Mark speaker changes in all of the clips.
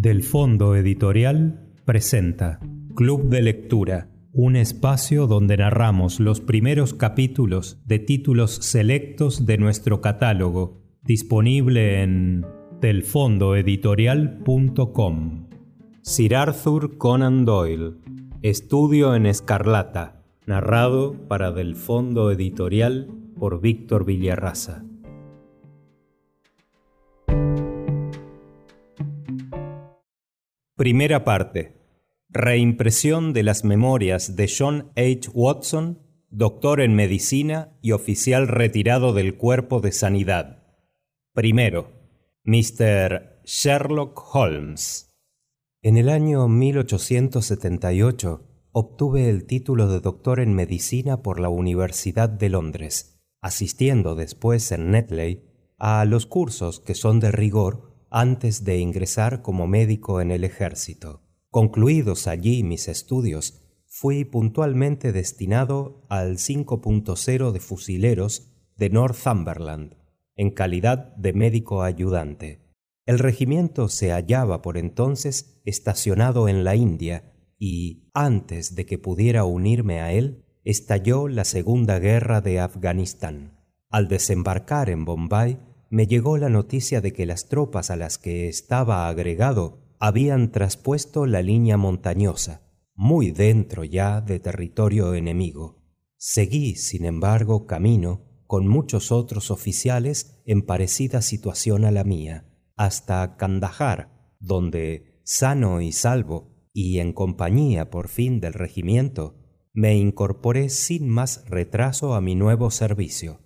Speaker 1: Del Fondo Editorial presenta Club de Lectura, un espacio donde narramos los primeros capítulos de títulos selectos de nuestro catálogo, disponible en delfondoeditorial.com. Sir Arthur Conan Doyle, Estudio en Escarlata, narrado para Del Fondo Editorial por Víctor Villarraza. Primera parte. Reimpresión de las memorias de John H. Watson, doctor en medicina y oficial retirado del Cuerpo de Sanidad. Primero. Mr. Sherlock Holmes. En el año 1878 obtuve el título de doctor en medicina por la Universidad de Londres, asistiendo después en Netley a los cursos que son de rigor antes de ingresar como médico en el ejército. Concluidos allí mis estudios, fui puntualmente destinado al 5.0 de fusileros de Northumberland, en calidad de médico ayudante. El regimiento se hallaba por entonces estacionado en la India y, antes de que pudiera unirme a él, estalló la Segunda Guerra de Afganistán. Al desembarcar en Bombay, me llegó la noticia de que las tropas a las que estaba agregado habían traspuesto la línea montañosa, muy dentro ya de territorio enemigo. Seguí, sin embargo, camino con muchos otros oficiales en parecida situación a la mía, hasta Kandahar, donde, sano y salvo, y en compañía por fin del regimiento, me incorporé sin más retraso a mi nuevo servicio.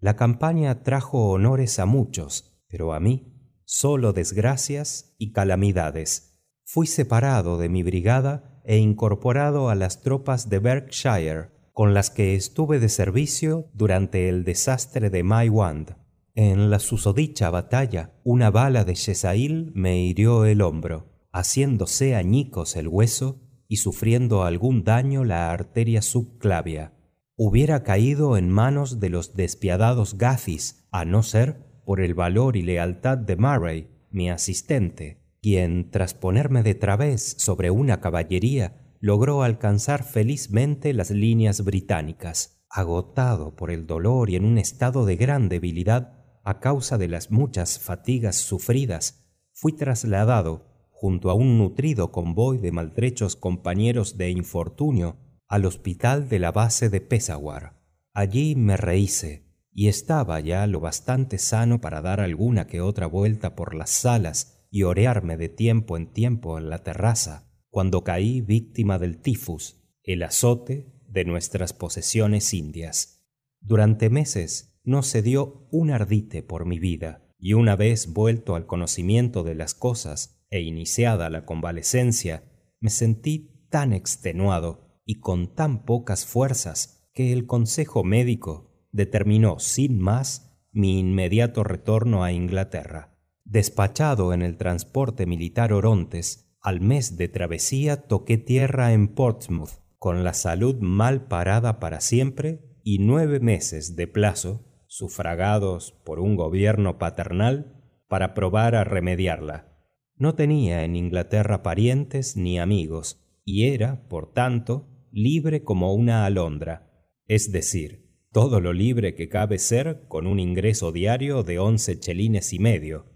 Speaker 1: La campaña trajo honores a muchos, pero a mí solo desgracias y calamidades. Fui separado de mi brigada e incorporado a las tropas de Berkshire, con las que estuve de servicio durante el desastre de Maiwand. En la susodicha batalla, una bala de Yesail me hirió el hombro, haciéndose añicos el hueso y sufriendo algún daño la arteria subclavia hubiera caído en manos de los despiadados Gathis, a no ser por el valor y lealtad de Murray, mi asistente, quien, tras ponerme de través sobre una caballería, logró alcanzar felizmente las líneas británicas. Agotado por el dolor y en un estado de gran debilidad a causa de las muchas fatigas sufridas, fui trasladado, junto a un nutrido convoy de maltrechos compañeros de infortunio, al hospital de la base de Peshawar. Allí me rehice y estaba ya lo bastante sano para dar alguna que otra vuelta por las salas y orearme de tiempo en tiempo en la terraza, cuando caí víctima del tifus, el azote de nuestras posesiones indias. Durante meses no se dio un ardite por mi vida, y una vez vuelto al conocimiento de las cosas e iniciada la convalecencia, me sentí tan extenuado y con tan pocas fuerzas que el Consejo Médico determinó sin más mi inmediato retorno a Inglaterra. Despachado en el transporte militar Orontes, al mes de travesía toqué tierra en Portsmouth, con la salud mal parada para siempre y nueve meses de plazo, sufragados por un gobierno paternal, para probar a remediarla. No tenía en Inglaterra parientes ni amigos, y era, por tanto, libre como una alondra, es decir, todo lo libre que cabe ser con un ingreso diario de once chelines y medio.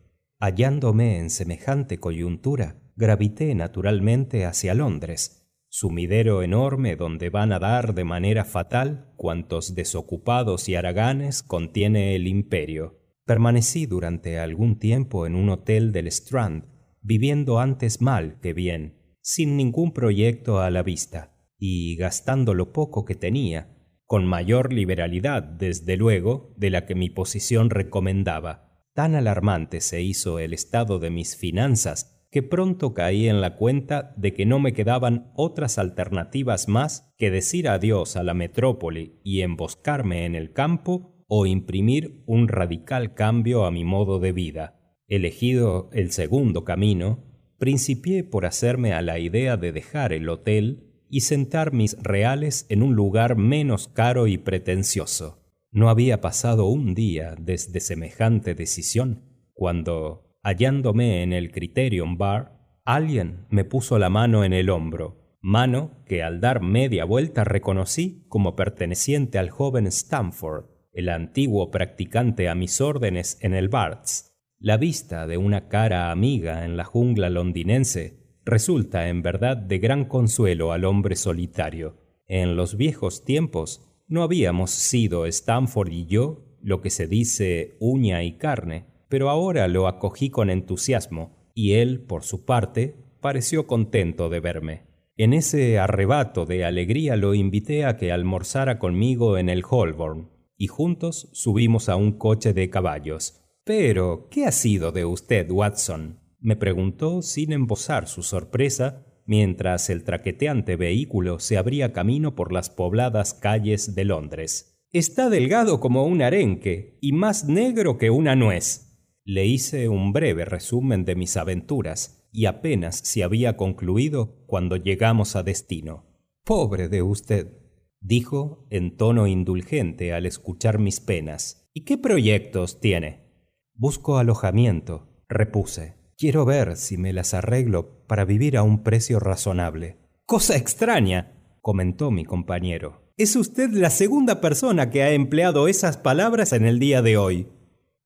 Speaker 1: Hallándome en semejante coyuntura, gravité naturalmente hacia Londres, sumidero enorme donde van a dar de manera fatal cuantos desocupados y haraganes contiene el imperio. Permanecí durante algún tiempo en un hotel del Strand, viviendo antes mal que bien, sin ningún proyecto a la vista y gastando lo poco que tenía, con mayor liberalidad, desde luego, de la que mi posición recomendaba. Tan alarmante se hizo el estado de mis finanzas que pronto caí en la cuenta de que no me quedaban otras alternativas más que decir adiós a la metrópoli y emboscarme en el campo o imprimir un radical cambio a mi modo de vida. Elegido el segundo camino, principié por hacerme a la idea de dejar el hotel y sentar mis reales en un lugar menos caro y pretencioso. No había pasado un día desde semejante decisión cuando, hallándome en el Criterion Bar, Alguien me puso la mano en el hombro, mano que al dar media vuelta reconocí como perteneciente al joven Stamford, el antiguo practicante a mis órdenes en el Barts. La vista de una cara amiga en la jungla londinense resulta en verdad de gran consuelo al hombre solitario. En los viejos tiempos no habíamos sido Stamford y yo lo que se dice uña y carne, pero ahora lo acogí con entusiasmo, y él, por su parte, pareció contento de verme. En ese arrebato de alegría lo invité a que almorzara conmigo en el Holborn, y juntos subimos a un coche de caballos. Pero, ¿qué ha sido de usted, Watson? Me preguntó sin embosar su sorpresa mientras el traqueteante vehículo se abría camino por las pobladas calles de Londres. Está delgado como un arenque y más negro que una nuez. Le hice un breve resumen de mis aventuras y apenas se había concluido cuando llegamos a destino. Pobre de usted, dijo en tono indulgente al escuchar mis penas. ¿Y qué proyectos tiene? Busco alojamiento, repuse. Quiero ver si me las arreglo para vivir a un precio razonable. Cosa extraña, comentó mi compañero. Es usted la segunda persona que ha empleado esas palabras en el día de hoy.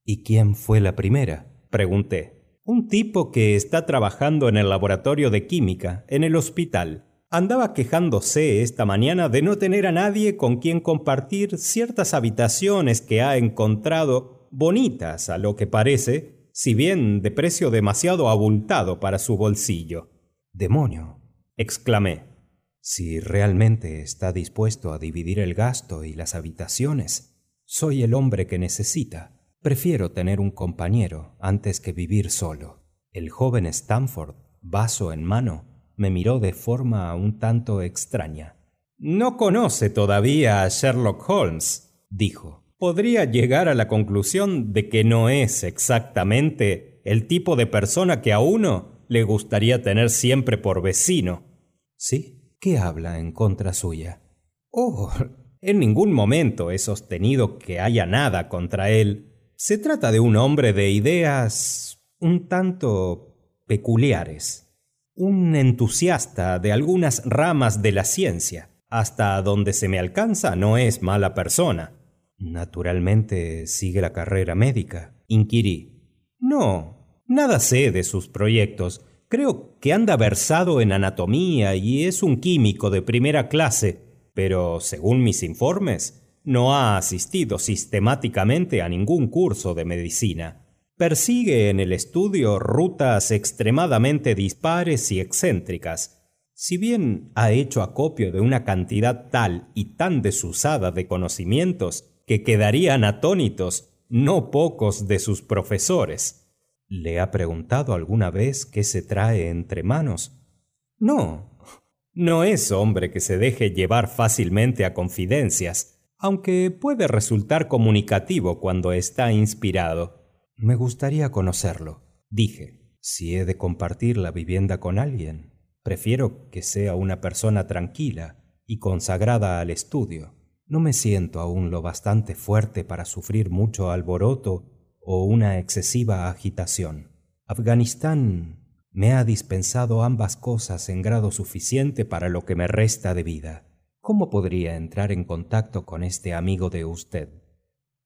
Speaker 1: ¿Y quién fue la primera? pregunté. Un tipo que está trabajando en el laboratorio de química, en el hospital. Andaba quejándose esta mañana de no tener a nadie con quien compartir ciertas habitaciones que ha encontrado bonitas a lo que parece, si bien de precio demasiado abultado para su bolsillo. Demonio. exclamé. Si realmente está dispuesto a dividir el gasto y las habitaciones, soy el hombre que necesita. Prefiero tener un compañero antes que vivir solo. El joven Stamford, vaso en mano, me miró de forma un tanto extraña. No conoce todavía a Sherlock Holmes, dijo. Podría llegar a la conclusión de que no es exactamente el tipo de persona que a uno le gustaría tener siempre por vecino. Sí, ¿Qué habla en contra suya? Oh, en ningún momento he sostenido que haya nada contra él. Se trata de un hombre de ideas un tanto peculiares, un entusiasta de algunas ramas de la ciencia. Hasta donde se me alcanza no es mala persona. Naturalmente sigue la carrera médica, inquirí. No, nada sé de sus proyectos, Creo que anda versado en anatomía y es un químico de primera clase, pero según mis informes, no ha asistido sistemáticamente a ningún curso de medicina. Persigue en el estudio rutas extremadamente dispares y excéntricas. Si bien ha hecho acopio de una cantidad tal y tan desusada de conocimientos que quedarían atónitos no pocos de sus profesores. ¿Le ha preguntado alguna vez qué se trae entre manos? No. No es hombre que se deje llevar fácilmente a confidencias, aunque puede resultar comunicativo cuando está inspirado. Me gustaría conocerlo, dije. Si he de compartir la vivienda con alguien, prefiero que sea una persona tranquila y consagrada al estudio. No me siento aún lo bastante fuerte para sufrir mucho alboroto o una excesiva agitación. Afganistán me ha dispensado ambas cosas en grado suficiente para lo que me resta de vida. ¿Cómo podría entrar en contacto con este amigo de usted?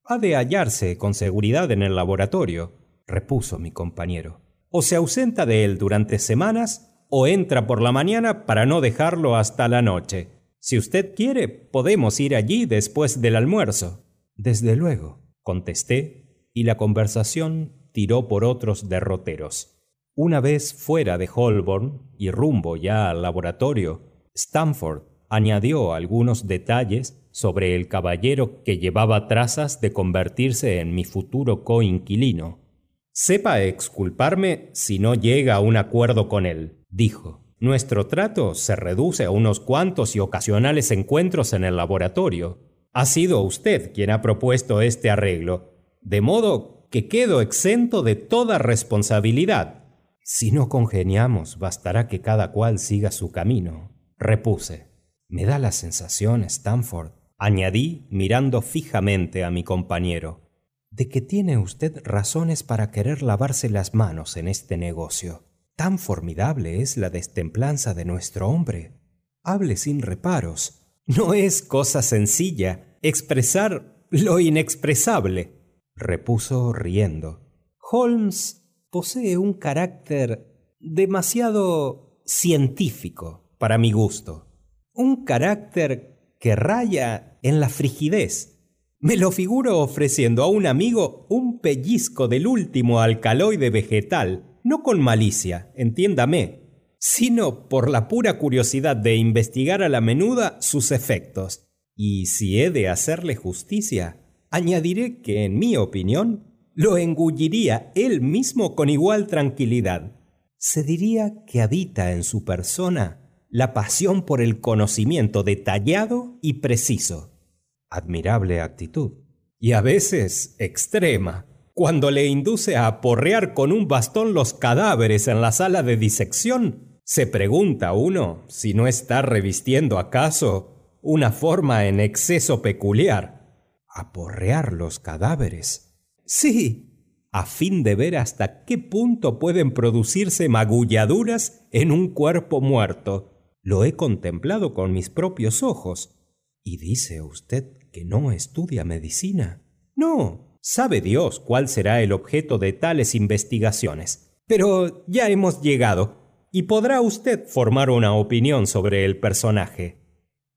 Speaker 1: Ha de hallarse con seguridad en el laboratorio, repuso mi compañero. O se ausenta de él durante semanas o entra por la mañana para no dejarlo hasta la noche. Si usted quiere, podemos ir allí después del almuerzo. Desde luego, contesté y la conversación tiró por otros derroteros. Una vez fuera de Holborn y rumbo ya al laboratorio, Stamford añadió algunos detalles sobre el caballero que llevaba trazas de convertirse en mi futuro coinquilino. Sepa exculparme si no llega a un acuerdo con él, dijo. Nuestro trato se reduce a unos cuantos y ocasionales encuentros en el laboratorio. Ha sido usted quien ha propuesto este arreglo, de modo que quedo exento de toda responsabilidad. Si no congeniamos, bastará que cada cual siga su camino, repuse. Me da la sensación, Stanford, añadí mirando fijamente a mi compañero, de que tiene usted razones para querer lavarse las manos en este negocio. Tan formidable es la destemplanza de nuestro hombre. Hable sin reparos. No es cosa sencilla expresar lo inexpresable, repuso riendo. Holmes posee un carácter demasiado científico para mi gusto. Un carácter que raya en la frigidez. Me lo figuro ofreciendo a un amigo un pellizco del último alcaloide vegetal, no con malicia, entiéndame, sino por la pura curiosidad de investigar a la menuda sus efectos. Y si he de hacerle justicia, añadiré que, en mi opinión, lo engulliría él mismo con igual tranquilidad. Se diría que habita en su persona la pasión por el conocimiento detallado y preciso. Admirable actitud. Y a veces extrema, cuando le induce a aporrear con un bastón los cadáveres en la sala de disección se pregunta uno si no está revistiendo acaso una forma en exceso peculiar. Aporrear los cadáveres. Sí, a fin de ver hasta qué punto pueden producirse magulladuras en un cuerpo muerto. Lo he contemplado con mis propios ojos. ¿Y dice usted que no estudia medicina? No, sabe Dios cuál será el objeto de tales investigaciones. Pero ya hemos llegado y podrá usted formar una opinión sobre el personaje.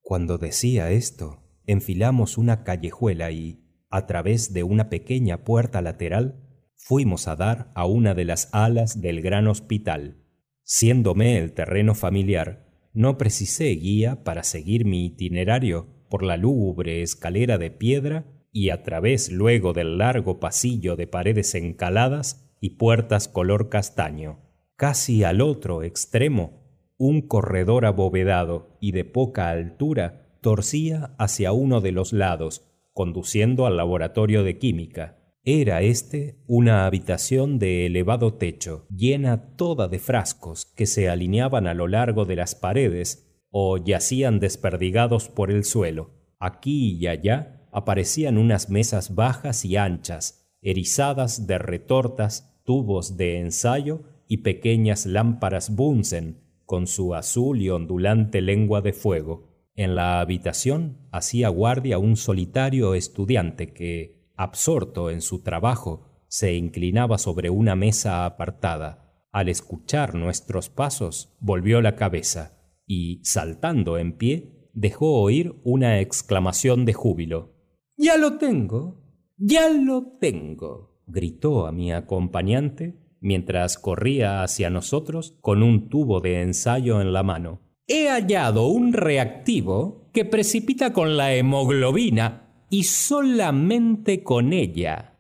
Speaker 1: Cuando decía esto, enfilamos una callejuela y, a través de una pequeña puerta lateral, fuimos a dar a una de las alas del gran hospital. Siéndome el terreno familiar, no precisé guía para seguir mi itinerario por la lúgubre escalera de piedra y a través luego del largo pasillo de paredes encaladas y puertas color castaño. Casi al otro extremo, un corredor abovedado y de poca altura torcía hacia uno de los lados, conduciendo al laboratorio de química. Era este una habitación de elevado techo, llena toda de frascos que se alineaban a lo largo de las paredes o yacían desperdigados por el suelo. Aquí y allá aparecían unas mesas bajas y anchas, erizadas de retortas, tubos de ensayo y pequeñas lámparas Bunsen con su azul y ondulante lengua de fuego. En la habitación hacía guardia un solitario estudiante que, absorto en su trabajo, se inclinaba sobre una mesa apartada. Al escuchar nuestros pasos, volvió la cabeza y, saltando en pie, dejó oír una exclamación de júbilo. Ya lo tengo. Ya lo tengo. gritó a mi acompañante mientras corría hacia nosotros con un tubo de ensayo en la mano. He hallado un reactivo que precipita con la hemoglobina y solamente con ella.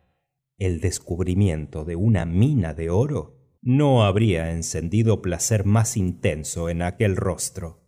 Speaker 1: El descubrimiento de una mina de oro no habría encendido placer más intenso en aquel rostro.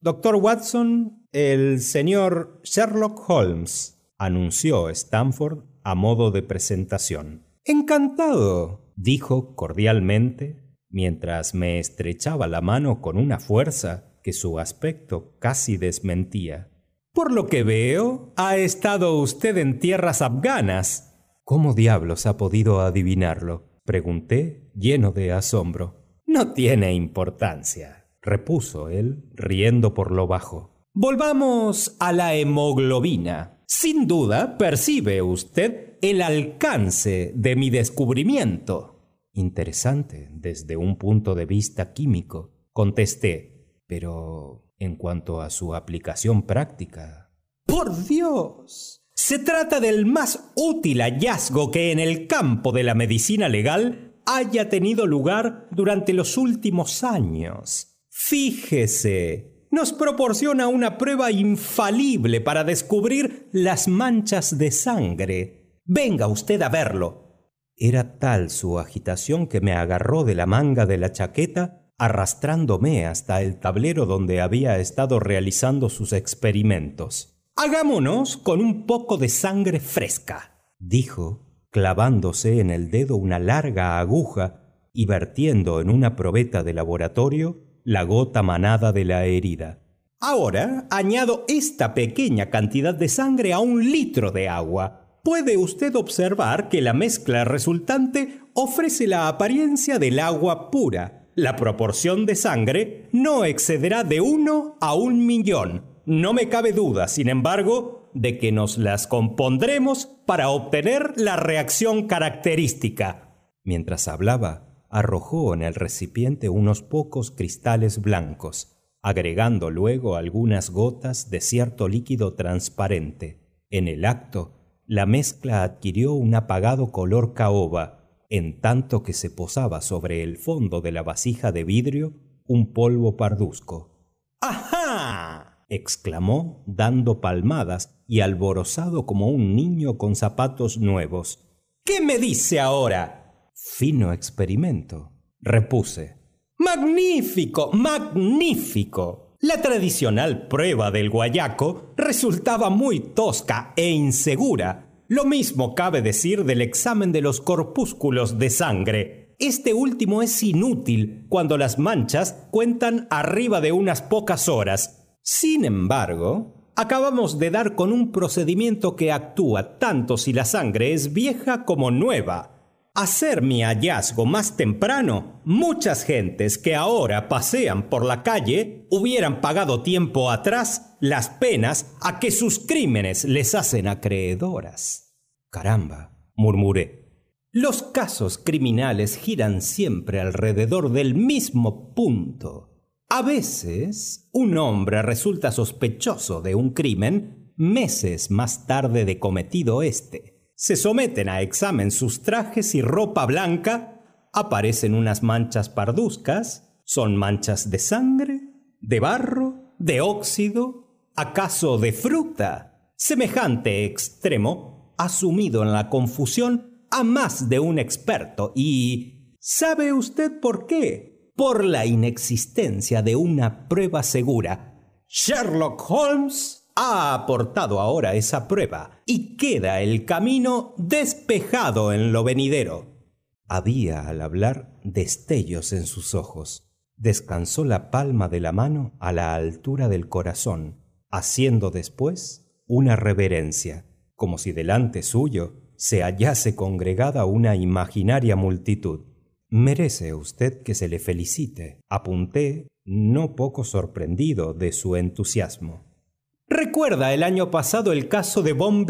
Speaker 1: Doctor Watson, el señor Sherlock Holmes, anunció Stanford a modo de presentación. Encantado, dijo cordialmente mientras me estrechaba la mano con una fuerza que su aspecto casi desmentía. Por lo que veo, ha estado usted en tierras afganas. ¿Cómo diablos ha podido adivinarlo? pregunté, lleno de asombro. No tiene importancia, repuso él, riendo por lo bajo. Volvamos a la hemoglobina. Sin duda percibe usted el alcance de mi descubrimiento. Interesante desde un punto de vista químico, contesté, pero en cuanto a su aplicación práctica. Por Dios. Se trata del más útil hallazgo que en el campo de la medicina legal haya tenido lugar durante los últimos años. Fíjese, nos proporciona una prueba infalible para descubrir las manchas de sangre Venga usted a verlo. Era tal su agitación que me agarró de la manga de la chaqueta arrastrándome hasta el tablero donde había estado realizando sus experimentos. Hagámonos con un poco de sangre fresca, dijo, clavándose en el dedo una larga aguja y vertiendo en una probeta de laboratorio la gota manada de la herida. Ahora añado esta pequeña cantidad de sangre a un litro de agua puede usted observar que la mezcla resultante ofrece la apariencia del agua pura. la proporción de sangre no excederá de uno a un millón. No me cabe duda, sin embargo, de que nos las compondremos para obtener la reacción característica. Mientras hablaba, arrojó en el recipiente unos pocos cristales blancos, agregando luego algunas gotas de cierto líquido transparente. En el acto, la mezcla adquirió un apagado color caoba, en tanto que se posaba sobre el fondo de la vasija de vidrio un polvo parduzco. ¡Ajá! exclamó, dando palmadas y alborozado como un niño con zapatos nuevos. ¿Qué me dice ahora? Fino experimento, repuse. Magnífico, magnífico. La tradicional prueba del guayaco resultaba muy tosca e insegura lo mismo cabe decir del examen de los corpúsculos de sangre. Este último es inútil cuando las manchas cuentan arriba de unas pocas horas. Sin embargo, acabamos de dar con un procedimiento que actúa tanto si la sangre es vieja como nueva. Hacer mi hallazgo más temprano, muchas gentes que ahora pasean por la calle hubieran pagado tiempo atrás las penas a que sus crímenes les hacen acreedoras. Caramba, murmuré. Los casos criminales giran siempre alrededor del mismo punto. A veces, un hombre resulta sospechoso de un crimen meses más tarde de cometido este se someten a examen sus trajes y ropa blanca, aparecen unas manchas parduzcas, son manchas de sangre, de barro, de óxido, acaso de fruta. Semejante extremo ha sumido en la confusión a más de un experto y... ¿Sabe usted por qué? Por la inexistencia de una prueba segura. Sherlock Holmes ha aportado ahora esa prueba y queda el camino despejado en lo venidero. Había al hablar destellos en sus ojos. Descansó la palma de la mano a la altura del corazón, haciendo después una reverencia, como si delante suyo se hallase congregada una imaginaria multitud. Merece usted que se le felicite, apunté, no poco sorprendido de su entusiasmo. ¿Recuerda el año pasado el caso de von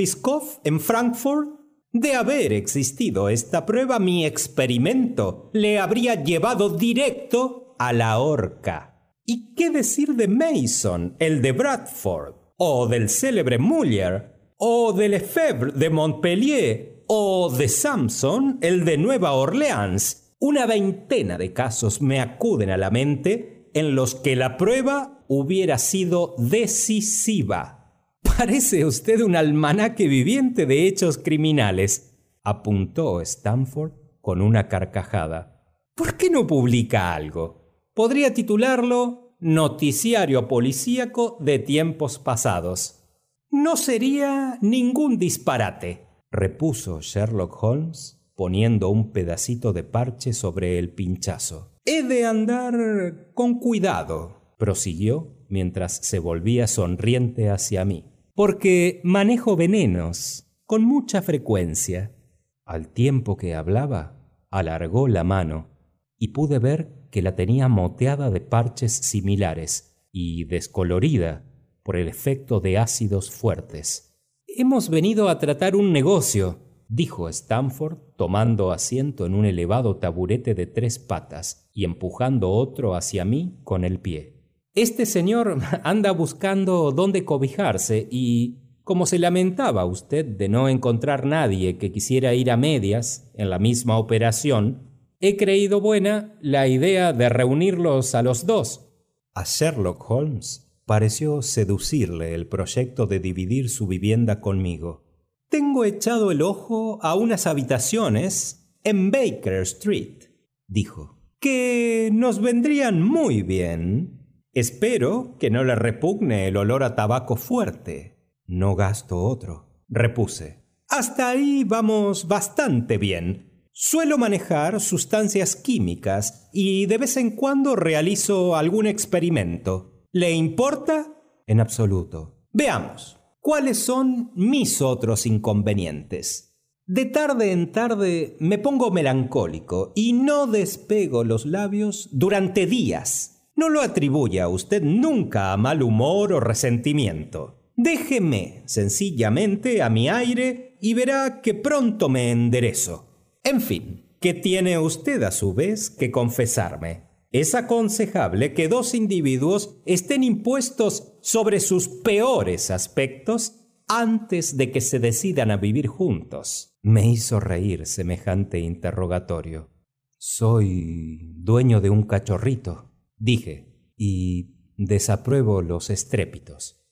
Speaker 1: en Frankfurt? De haber existido esta prueba, mi experimento le habría llevado directo a la horca. ¿Y qué decir de Mason, el de Bradford? ¿O del célebre Muller? ¿O de Lefebvre de Montpellier? ¿O de Samson, el de Nueva Orleans? Una veintena de casos me acuden a la mente en los que la prueba hubiera sido decisiva. Parece usted un almanaque viviente de hechos criminales, apuntó Stanford con una carcajada. ¿Por qué no publica algo? Podría titularlo Noticiario Policíaco de Tiempos Pasados. No sería ningún disparate, repuso Sherlock Holmes, poniendo un pedacito de parche sobre el pinchazo. He de andar con cuidado prosiguió mientras se volvía sonriente hacia mí, porque manejo venenos con mucha frecuencia. Al tiempo que hablaba, alargó la mano y pude ver que la tenía moteada de parches similares y descolorida por el efecto de ácidos fuertes. Hemos venido a tratar un negocio, dijo Stanford, tomando asiento en un elevado taburete de tres patas y empujando otro hacia mí con el pie. Este señor anda buscando dónde cobijarse y, como se lamentaba usted de no encontrar nadie que quisiera ir a medias en la misma operación, he creído buena la idea de reunirlos a los dos. A Sherlock Holmes pareció seducirle el proyecto de dividir su vivienda conmigo. Tengo echado el ojo a unas habitaciones en Baker Street, dijo, que nos vendrían muy bien Espero que no le repugne el olor a tabaco fuerte. No gasto otro, repuse. Hasta ahí vamos bastante bien. Suelo manejar sustancias químicas y de vez en cuando realizo algún experimento. ¿Le importa? En absoluto. Veamos, ¿cuáles son mis otros inconvenientes? De tarde en tarde me pongo melancólico y no despego los labios durante días. No lo atribuye a usted nunca a mal humor o resentimiento. Déjeme sencillamente a mi aire y verá que pronto me enderezo. En fin, ¿qué tiene usted a su vez que confesarme? Es aconsejable que dos individuos estén impuestos sobre sus peores aspectos antes de que se decidan a vivir juntos. Me hizo reír semejante interrogatorio. Soy dueño de un cachorrito, dije, y desapruebo los estrépitos,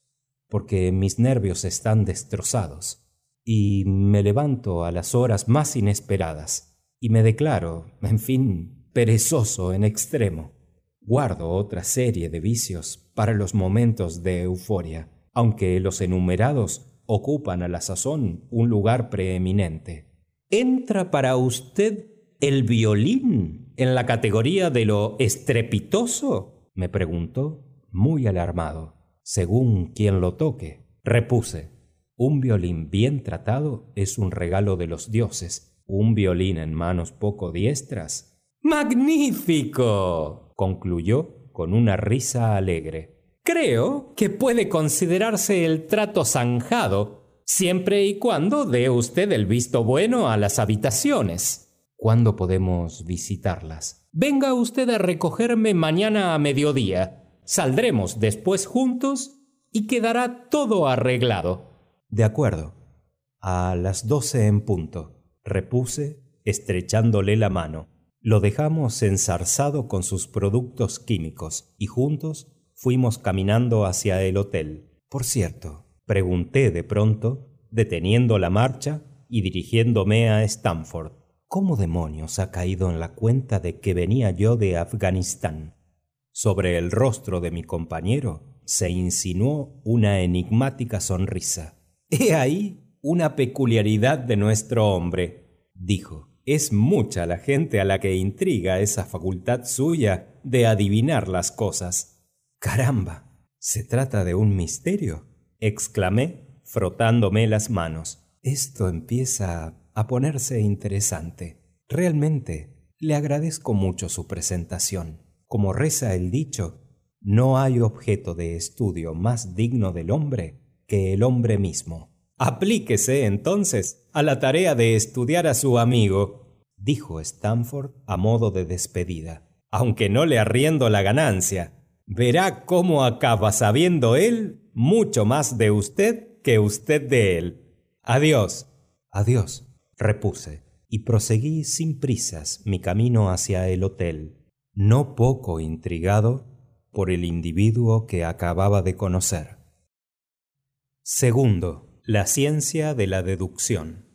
Speaker 1: porque mis nervios están destrozados, y me levanto a las horas más inesperadas, y me declaro, en fin, perezoso en extremo. Guardo otra serie de vicios para los momentos de euforia aunque los enumerados ocupan a la sazón un lugar preeminente. ¿Entra para usted el violín en la categoría de lo estrepitoso? me preguntó, muy alarmado. Según quien lo toque, repuse. Un violín bien tratado es un regalo de los dioses. Un violín en manos poco diestras. ¡Magnífico! concluyó con una risa alegre. Creo que puede considerarse el trato zanjado, siempre y cuando dé usted el visto bueno a las habitaciones. ¿Cuándo podemos visitarlas? Venga usted a recogerme mañana a mediodía. Saldremos después juntos y quedará todo arreglado. De acuerdo. A las doce en punto, repuse, estrechándole la mano. Lo dejamos ensarzado con sus productos químicos y juntos fuimos caminando hacia el hotel. Por cierto, pregunté de pronto, deteniendo la marcha y dirigiéndome a Stanford. ¿Cómo demonios ha caído en la cuenta de que venía yo de Afganistán? Sobre el rostro de mi compañero se insinuó una enigmática sonrisa. He ahí una peculiaridad de nuestro hombre, dijo. Es mucha la gente a la que intriga esa facultad suya de adivinar las cosas. Caramba. ¿Se trata de un misterio? exclamé, frotándome las manos. Esto empieza a ponerse interesante. Realmente, le agradezco mucho su presentación. Como reza el dicho, no hay objeto de estudio más digno del hombre que el hombre mismo. Aplíquese entonces a la tarea de estudiar a su amigo, dijo Stanford a modo de despedida, aunque no le arriendo la ganancia verá cómo acaba sabiendo él mucho más de usted que usted de él. Adiós. Adiós, repuse, y proseguí sin prisas mi camino hacia el hotel, no poco intrigado por el individuo que acababa de conocer. Segundo, la ciencia de la deducción.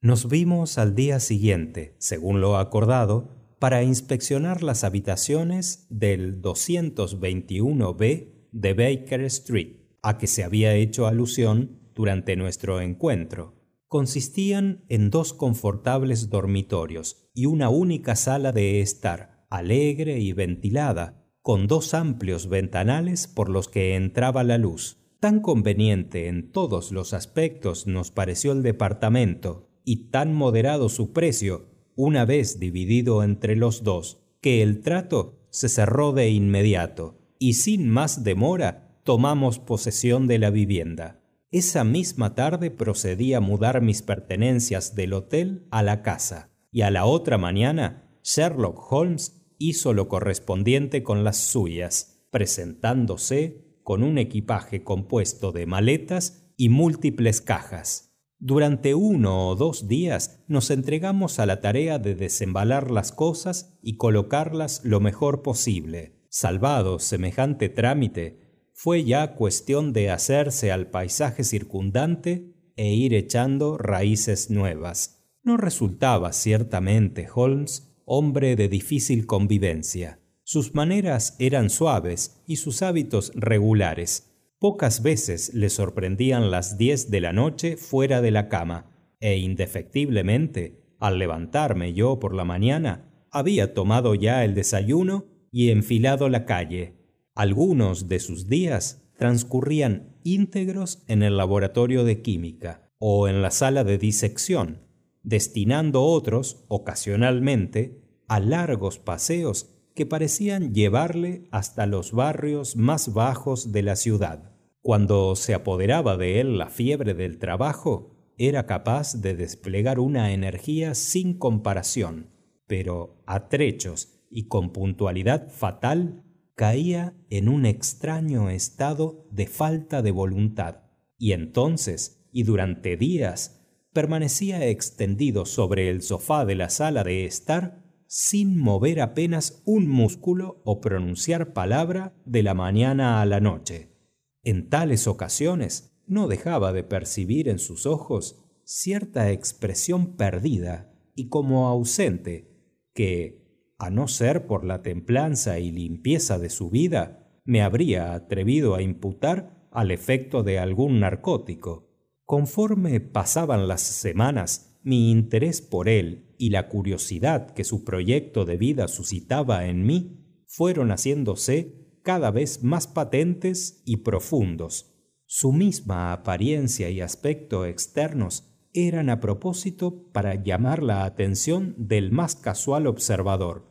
Speaker 1: Nos vimos al día siguiente, según lo acordado, para inspeccionar las habitaciones del 221b de Baker Street, a que se había hecho alusión durante nuestro encuentro. Consistían en dos confortables dormitorios y una única sala de estar, alegre y ventilada, con dos amplios ventanales por los que entraba la luz. Tan conveniente en todos los aspectos nos pareció el departamento, y tan moderado su precio una vez dividido entre los dos, que el trato se cerró de inmediato, y sin más demora tomamos posesión de la vivienda. Esa misma tarde procedí a mudar mis pertenencias del hotel a la casa, y a la otra mañana Sherlock Holmes hizo lo correspondiente con las suyas, presentándose con un equipaje compuesto de maletas y múltiples cajas. Durante uno o dos días nos entregamos a la tarea de desembalar las cosas y colocarlas lo mejor posible. Salvado semejante trámite, fue ya cuestión de hacerse al paisaje circundante e ir echando raíces nuevas. No resultaba ciertamente Holmes hombre de difícil convivencia. Sus maneras eran suaves y sus hábitos regulares, Pocas veces le sorprendían las diez de la noche fuera de la cama, e indefectiblemente, al levantarme yo por la mañana, había tomado ya el desayuno y enfilado la calle. Algunos de sus días transcurrían íntegros en el laboratorio de química o en la sala de disección, destinando otros, ocasionalmente, a largos paseos que parecían llevarle hasta los barrios más bajos de la ciudad. Cuando se apoderaba de él la fiebre del trabajo, era capaz de desplegar una energía sin comparación, pero a trechos y con puntualidad fatal caía en un extraño estado de falta de voluntad, y entonces, y durante días, permanecía extendido sobre el sofá de la sala de estar sin mover apenas un músculo o pronunciar palabra de la mañana a la noche. En tales ocasiones no dejaba de percibir en sus ojos cierta expresión perdida y como ausente, que, a no ser por la templanza y limpieza de su vida, me habría atrevido a imputar al efecto de algún narcótico. Conforme pasaban las semanas, mi interés por él y la curiosidad que su proyecto de vida suscitaba en mí fueron haciéndose cada vez más patentes y profundos. Su misma apariencia y aspecto externos eran a propósito para llamar la atención del más casual observador.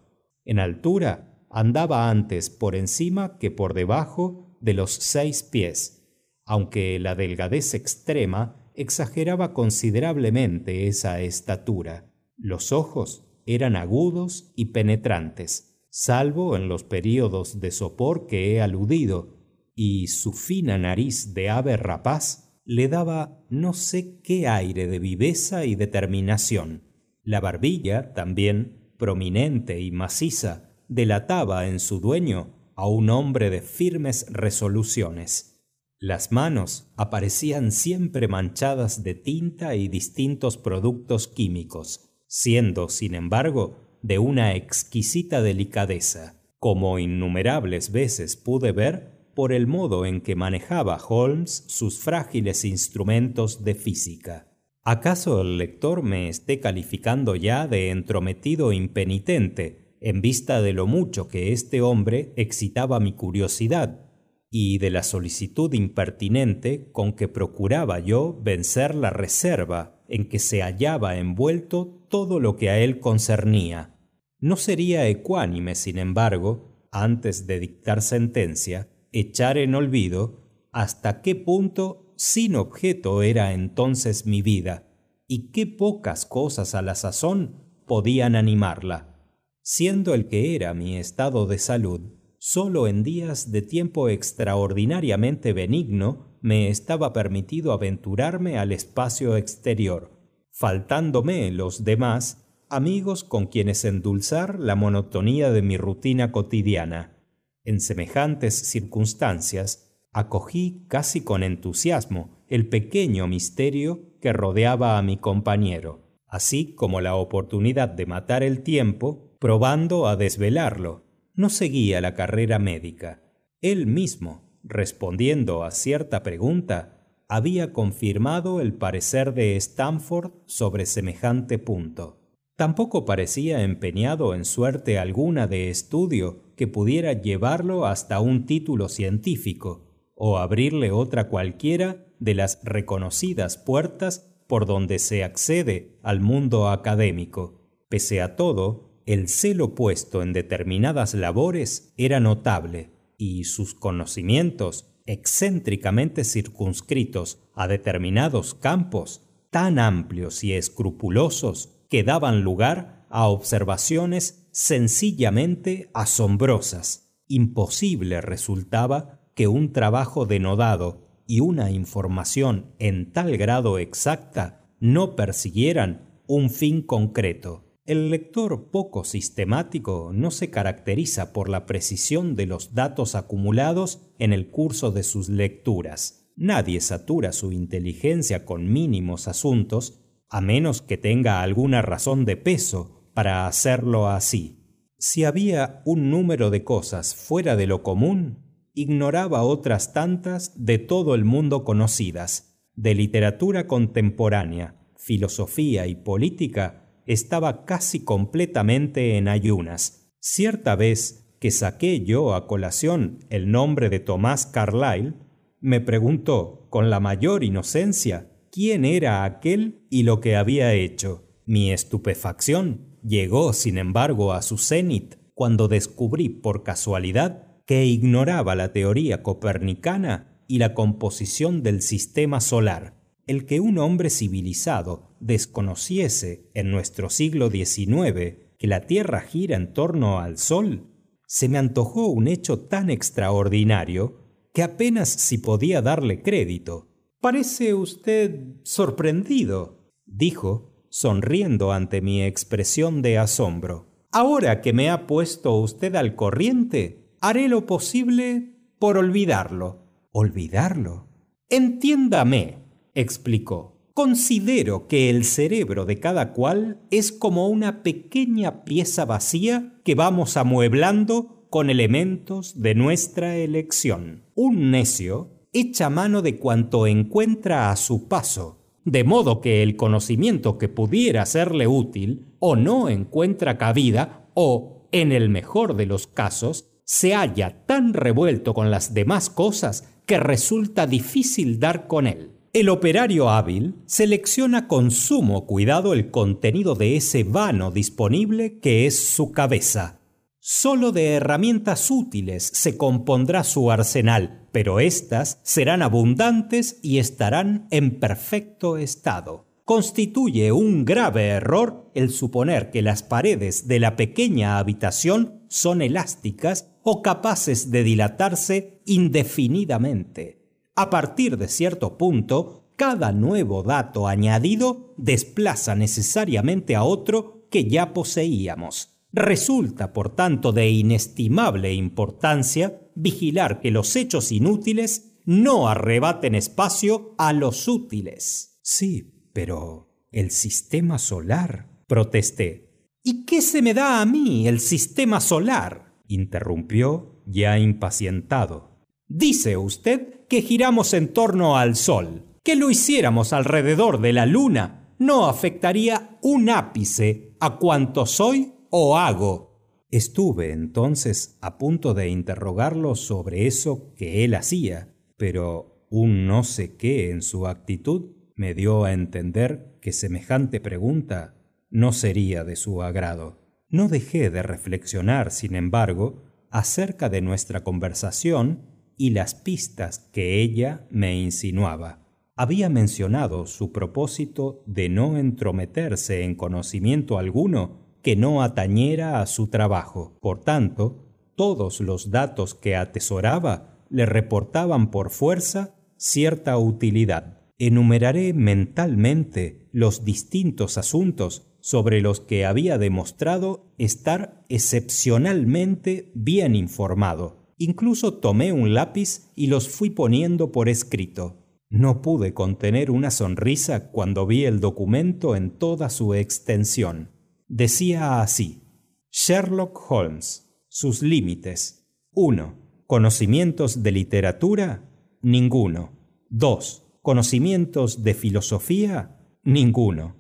Speaker 1: En altura andaba antes por encima que por debajo de los seis pies, aunque la delgadez extrema exageraba considerablemente esa estatura. Los ojos eran agudos y penetrantes, salvo en los períodos de sopor que he aludido, y su fina nariz de ave rapaz le daba no sé qué aire de viveza y determinación. La barbilla, también prominente y maciza, delataba en su dueño a un hombre de firmes resoluciones. Las manos aparecían siempre manchadas de tinta y distintos productos químicos, siendo, sin embargo, de una exquisita delicadeza, como innumerables veces pude ver por el modo en que manejaba Holmes sus frágiles instrumentos de física. ¿Acaso el lector me esté calificando ya de entrometido impenitente en vista de lo mucho que este hombre excitaba mi curiosidad y de la solicitud impertinente con que procuraba yo vencer la reserva en que se hallaba envuelto todo lo que a él concernía. No sería ecuánime, sin embargo, antes de dictar sentencia, echar en olvido hasta qué punto sin objeto era entonces mi vida, y qué pocas cosas a la sazón podían animarla. Siendo el que era mi estado de salud, Solo en días de tiempo extraordinariamente benigno me estaba permitido aventurarme al espacio exterior, faltándome los demás amigos con quienes endulzar la monotonía de mi rutina cotidiana. En semejantes circunstancias, acogí casi con entusiasmo el pequeño misterio que rodeaba a mi compañero, así como la oportunidad de matar el tiempo probando a desvelarlo no seguía la carrera médica. Él mismo, respondiendo a cierta pregunta, había confirmado el parecer de Stanford sobre semejante punto. Tampoco parecía empeñado en suerte alguna de estudio que pudiera llevarlo hasta un título científico, o abrirle otra cualquiera de las reconocidas puertas por donde se accede al mundo académico. Pese a todo, el celo puesto en determinadas labores era notable y sus conocimientos, excéntricamente circunscritos a determinados campos, tan amplios y escrupulosos que daban lugar a observaciones sencillamente asombrosas. Imposible resultaba que un trabajo denodado y una información en tal grado exacta no persiguieran un fin concreto. El lector poco sistemático no se caracteriza por la precisión de los datos acumulados en el curso de sus lecturas. Nadie satura su inteligencia con mínimos asuntos, a menos que tenga alguna razón de peso para hacerlo así. Si había un número de cosas fuera de lo común, ignoraba otras tantas de todo el mundo conocidas. De literatura contemporánea, filosofía y política, estaba casi completamente en ayunas. Cierta vez que saqué yo a colación el nombre de Tomás Carlyle, me preguntó con la mayor inocencia quién era aquel y lo que había hecho. Mi estupefacción llegó, sin embargo, a su cenit cuando descubrí por casualidad que ignoraba la teoría copernicana y la composición del sistema solar. El que un hombre civilizado desconociese en nuestro siglo XIX que la Tierra gira en torno al Sol, se me antojó un hecho tan extraordinario que apenas si podía darle crédito. Parece usted sorprendido, dijo, sonriendo ante mi expresión de asombro. Ahora que me ha puesto usted al corriente, haré lo posible por olvidarlo. ¿Olvidarlo? Entiéndame, explicó. Considero que el cerebro de cada cual es como una pequeña pieza vacía que vamos amueblando con elementos de nuestra elección. Un necio echa mano de cuanto encuentra a su paso, de modo que el conocimiento que pudiera serle útil o no encuentra cabida o, en el mejor de los casos, se halla tan revuelto con las demás cosas que resulta difícil dar con él. El operario hábil selecciona con sumo cuidado el contenido de ese vano disponible que es su cabeza. Solo de herramientas útiles se compondrá su arsenal, pero éstas serán abundantes y estarán en perfecto estado. Constituye un grave error el suponer que las paredes de la pequeña habitación son elásticas o capaces de dilatarse indefinidamente a partir de cierto punto, cada nuevo dato añadido desplaza necesariamente a otro que ya poseíamos. Resulta, por tanto, de inestimable importancia vigilar que los hechos inútiles no arrebaten espacio a los útiles. Sí, pero el sistema solar, protesté. ¿Y qué se me da a mí el sistema solar? Interrumpió ya impacientado. Dice usted que giramos en torno al Sol. Que lo hiciéramos alrededor de la Luna no afectaría un ápice a cuanto soy o hago. Estuve entonces a punto de interrogarlo sobre eso que él hacía, pero un no sé qué en su actitud me dio a entender que semejante pregunta no sería de su agrado. No dejé de reflexionar, sin embargo, acerca de nuestra conversación y las pistas que ella me insinuaba. Había mencionado su propósito de no entrometerse en conocimiento alguno que no atañera a su trabajo. Por tanto, todos los datos que atesoraba le reportaban por fuerza cierta utilidad. Enumeraré mentalmente los distintos asuntos sobre los que había demostrado estar excepcionalmente bien informado. Incluso tomé un lápiz y los fui poniendo por escrito. No pude contener una sonrisa cuando vi el documento en toda su extensión. Decía así, Sherlock Holmes, sus límites. 1. Conocimientos de literatura, ninguno. 2. Conocimientos de filosofía, ninguno.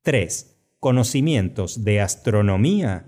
Speaker 1: 3. Conocimientos de astronomía,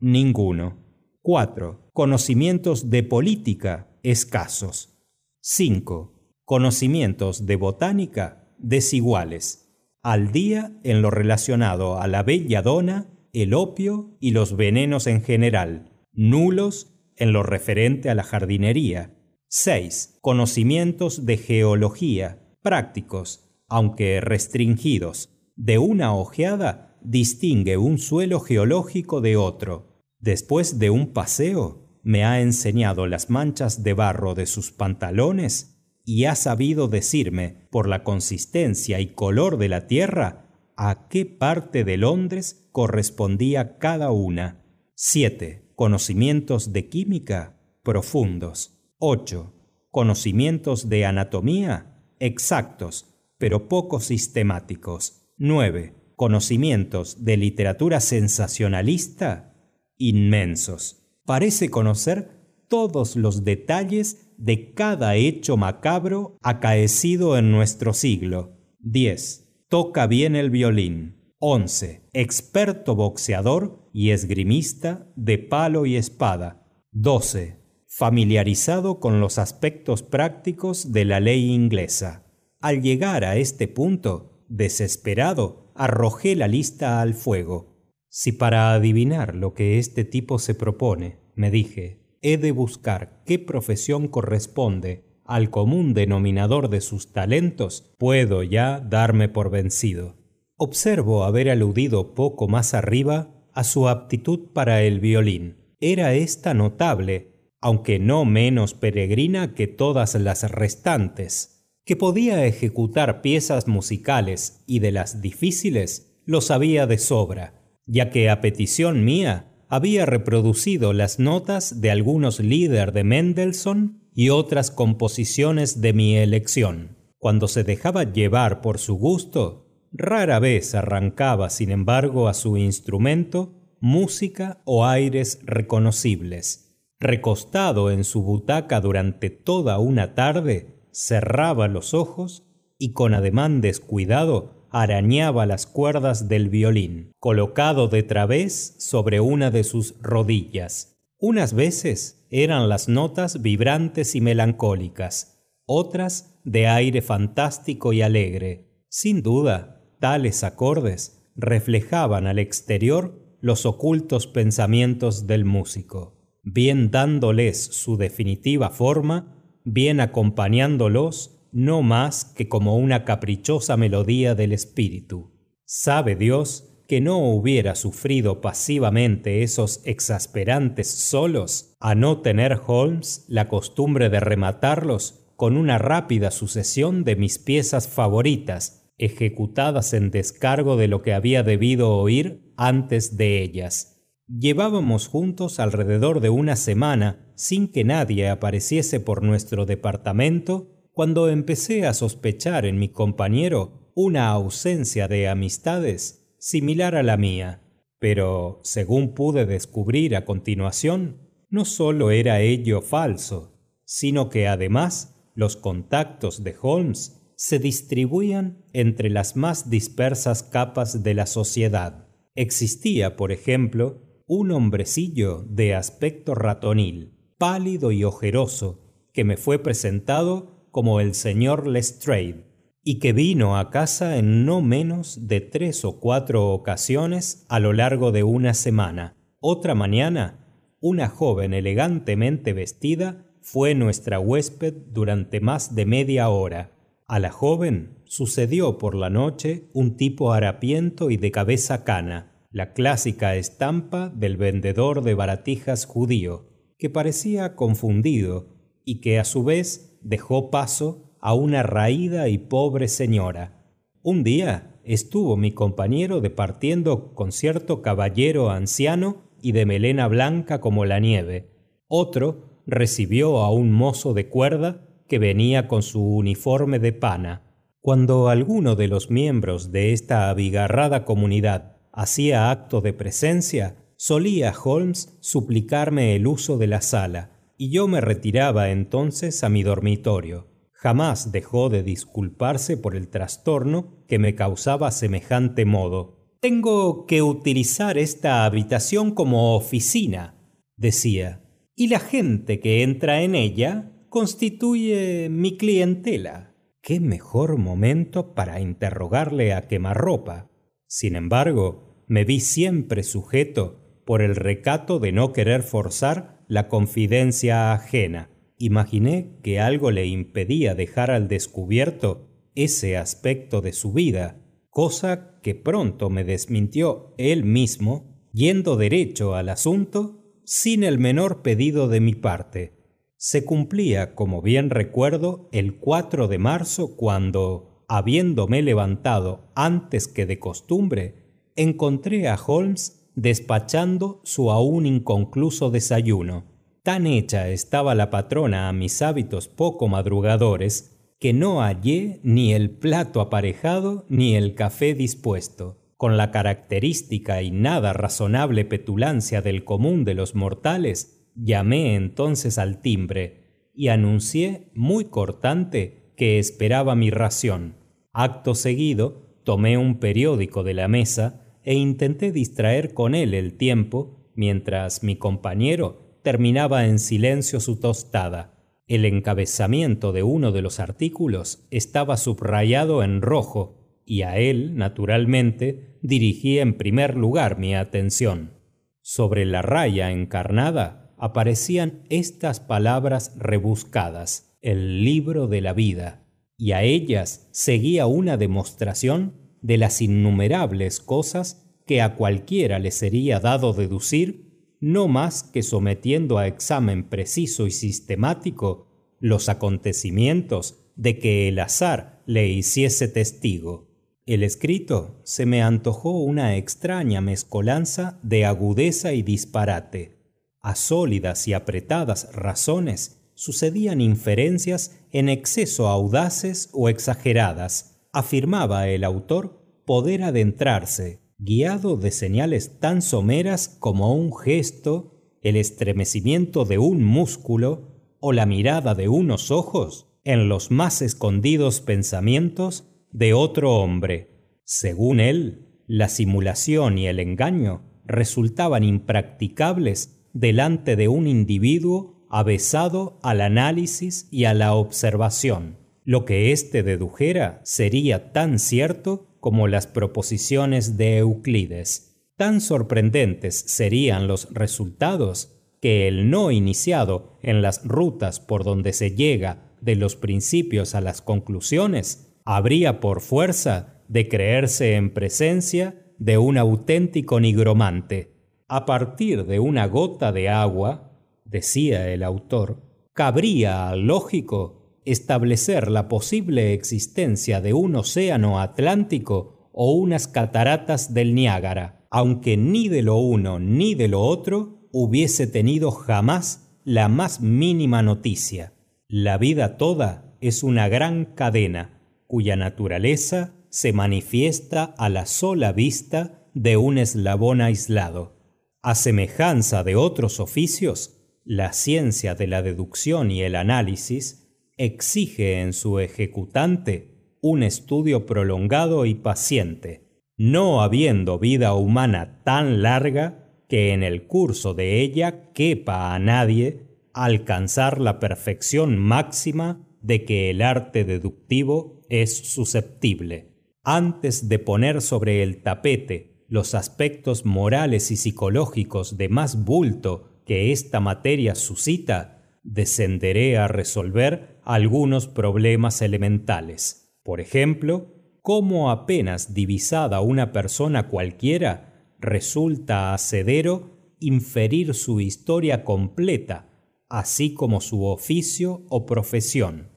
Speaker 1: ninguno. 4. Conocimientos de política escasos. 5. Conocimientos de botánica desiguales. Al día en lo relacionado a la belladona, el opio y los venenos en general. Nulos en lo referente a la jardinería. 6. Conocimientos de geología prácticos, aunque restringidos. De una ojeada distingue un suelo geológico de otro Después de un paseo, me ha enseñado las manchas de barro de sus pantalones y ha sabido decirme, por la consistencia y color de la tierra, a qué parte de Londres correspondía cada una. 7. Conocimientos de química profundos. 8. Conocimientos de anatomía exactos, pero poco sistemáticos. 9. Conocimientos de literatura sensacionalista inmensos. Parece conocer todos los detalles de cada hecho macabro acaecido en nuestro siglo. 10. Toca bien el violín. 11. Experto boxeador y esgrimista de palo y espada. 12. Familiarizado con los aspectos prácticos de la ley inglesa. Al llegar a este punto, desesperado, arrojé la lista al fuego. Si para adivinar lo que este tipo se propone, me dije, he de buscar qué profesión corresponde al común denominador de sus talentos, puedo ya darme por vencido. Observo haber aludido poco más arriba a su aptitud para el violín. Era esta notable, aunque no menos peregrina que todas las restantes, que podía ejecutar piezas musicales y de las difíciles lo sabía de sobra, ya que a petición mía había reproducido las notas de algunos líderes de Mendelssohn y otras composiciones de mi elección. Cuando se dejaba llevar por su gusto, rara vez arrancaba, sin embargo, a su instrumento música o aires reconocibles. Recostado en su butaca durante toda una tarde, cerraba los ojos y con ademán descuidado arañaba las cuerdas del violín, colocado de través sobre una de sus rodillas. Unas veces eran las notas vibrantes y melancólicas, otras de aire fantástico y alegre. Sin duda, tales acordes reflejaban al exterior los ocultos pensamientos del músico, bien dándoles su definitiva forma, bien acompañándolos no más que como una caprichosa melodía del espíritu. Sabe Dios que no hubiera sufrido pasivamente esos exasperantes solos a no tener Holmes la costumbre de rematarlos con una rápida sucesión de mis piezas favoritas, ejecutadas en descargo de lo que había debido oír antes de ellas. Llevábamos juntos alrededor de una semana sin que nadie apareciese por nuestro departamento cuando empecé a sospechar en mi compañero una ausencia de amistades similar a la mía. Pero, según pude descubrir a continuación, no sólo era ello falso, sino que además los contactos de Holmes se distribuían entre las más dispersas capas de la sociedad. Existía, por ejemplo, un hombrecillo de aspecto ratonil, pálido y ojeroso, que me fue presentado como el señor Lestrade, y que vino a casa en no menos de tres o cuatro ocasiones a lo largo de una semana. Otra mañana, una joven elegantemente vestida fue nuestra huésped durante más de media hora. A la joven sucedió por la noche un tipo harapiento y de cabeza cana, la clásica estampa del vendedor de baratijas judío, que parecía confundido y que a su vez dejó paso a una raída y pobre señora. Un día estuvo mi compañero departiendo con cierto caballero anciano y de melena blanca como la nieve. Otro recibió a un mozo de cuerda que venía con su uniforme de pana. Cuando alguno de los miembros de esta abigarrada comunidad hacía acto de presencia, solía Holmes suplicarme el uso de la sala, y yo me retiraba entonces a mi dormitorio. Jamás dejó de disculparse por el trastorno que me causaba semejante modo. Tengo que utilizar esta habitación como oficina, decía, y la gente que entra en ella constituye mi clientela. Qué mejor momento para interrogarle a quemarropa. Sin embargo, me vi siempre sujeto por el recato de no querer forzar la confidencia ajena. Imaginé que algo le impedía dejar al descubierto ese aspecto de su vida, cosa que pronto me desmintió él mismo, yendo derecho al asunto sin el menor pedido de mi parte. Se cumplía, como bien recuerdo, el 4 de marzo cuando, habiéndome levantado antes que de costumbre, encontré a Holmes despachando su aún inconcluso desayuno. Tan hecha estaba la patrona a mis hábitos poco madrugadores que no hallé ni el plato aparejado ni el café dispuesto. Con la característica y nada razonable petulancia del común de los mortales, llamé entonces al timbre y anuncié muy cortante que esperaba mi ración. Acto seguido, tomé un periódico de la mesa e intenté distraer con él el tiempo mientras mi compañero terminaba en silencio su tostada. El encabezamiento de uno de los artículos estaba subrayado en rojo y a él, naturalmente, dirigí en primer lugar mi atención. Sobre la raya encarnada aparecían estas palabras rebuscadas, el libro de la vida, y a ellas seguía una demostración de las innumerables cosas que a cualquiera le sería dado deducir, no más que sometiendo a examen preciso y sistemático los acontecimientos de que el azar le hiciese testigo. El escrito se me antojó una extraña mezcolanza de agudeza y disparate. A sólidas y apretadas razones sucedían inferencias en exceso audaces o exageradas. Afirmaba el autor poder adentrarse, guiado de señales tan someras como un gesto, el estremecimiento de un músculo o la mirada de unos ojos, en los más escondidos pensamientos de otro hombre. Según él, la simulación y el engaño resultaban impracticables delante de un individuo avesado al análisis y a la observación. Lo que éste dedujera sería tan cierto como las proposiciones de Euclides. Tan sorprendentes serían los resultados que el no iniciado en las rutas por donde se llega de los principios a las conclusiones habría por fuerza de creerse en presencia de un auténtico nigromante. A partir de una gota de agua, decía el autor, cabría al lógico establecer la posible existencia de un océano Atlántico o unas cataratas del Niágara, aunque ni de lo uno ni de lo otro hubiese tenido jamás la más mínima noticia. La vida toda es una gran cadena cuya naturaleza se manifiesta a la sola vista de un eslabón aislado. A semejanza de otros oficios, la ciencia de la deducción y el análisis exige en su ejecutante un estudio prolongado y paciente. No habiendo vida humana tan larga, que en el curso de ella quepa a nadie alcanzar la perfección máxima de que el arte deductivo es susceptible. Antes de poner sobre el tapete los aspectos morales y psicológicos de más bulto que esta materia suscita, descenderé a resolver algunos problemas elementales. Por ejemplo, cómo apenas divisada una persona cualquiera resulta hacedero inferir su historia completa, así como su oficio o profesión.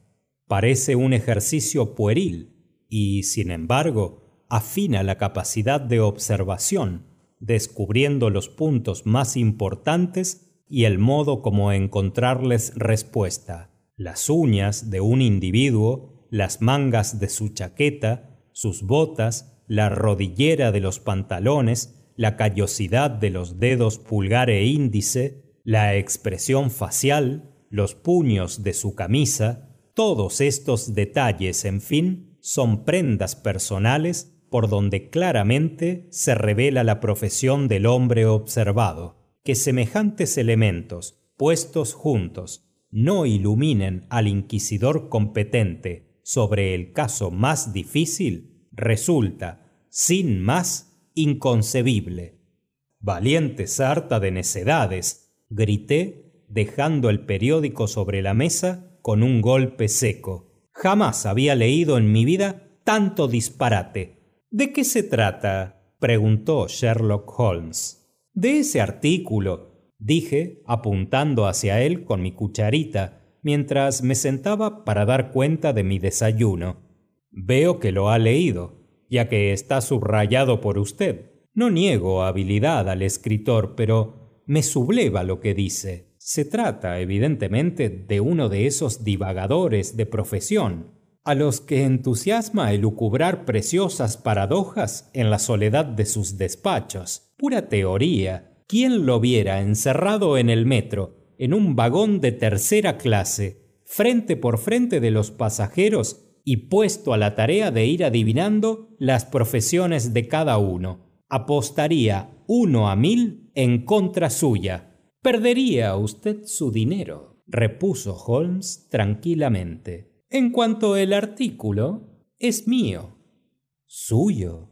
Speaker 1: Parece un ejercicio pueril y, sin embargo, afina la capacidad de observación, descubriendo los puntos más importantes y el modo como encontrarles respuesta. Las uñas de un individuo, las mangas de su chaqueta, sus botas, la rodillera de los pantalones, la callosidad de los dedos pulgar e índice, la expresión facial, los puños de su camisa, todos estos detalles, en fin, son prendas personales por donde claramente se revela la profesión del hombre observado. Que semejantes elementos, puestos juntos, no iluminen al inquisidor competente sobre el caso más difícil, resulta, sin más, inconcebible. Valiente sarta de necedades, grité, dejando el periódico sobre la mesa con un golpe seco. Jamás había leído en mi vida tanto disparate. ¿De qué se trata? preguntó Sherlock Holmes. De ese artículo, dije, apuntando hacia él con mi cucharita, mientras me sentaba para dar cuenta de mi desayuno. Veo que lo ha leído ya que está subrayado por usted. No niego habilidad al escritor, pero me subleva lo que dice. Se trata, evidentemente, de uno de esos divagadores de profesión, a los que entusiasma elucubrar preciosas paradojas en la soledad de sus despachos. Pura teoría. ¿Quién lo viera encerrado en el metro, en un vagón de tercera clase, frente por frente de los pasajeros y puesto a la tarea de ir adivinando las profesiones de cada uno. Apostaría uno a mil en contra suya. Perdería usted su dinero, repuso Holmes tranquilamente. En cuanto el artículo, es mío. ¿Suyo?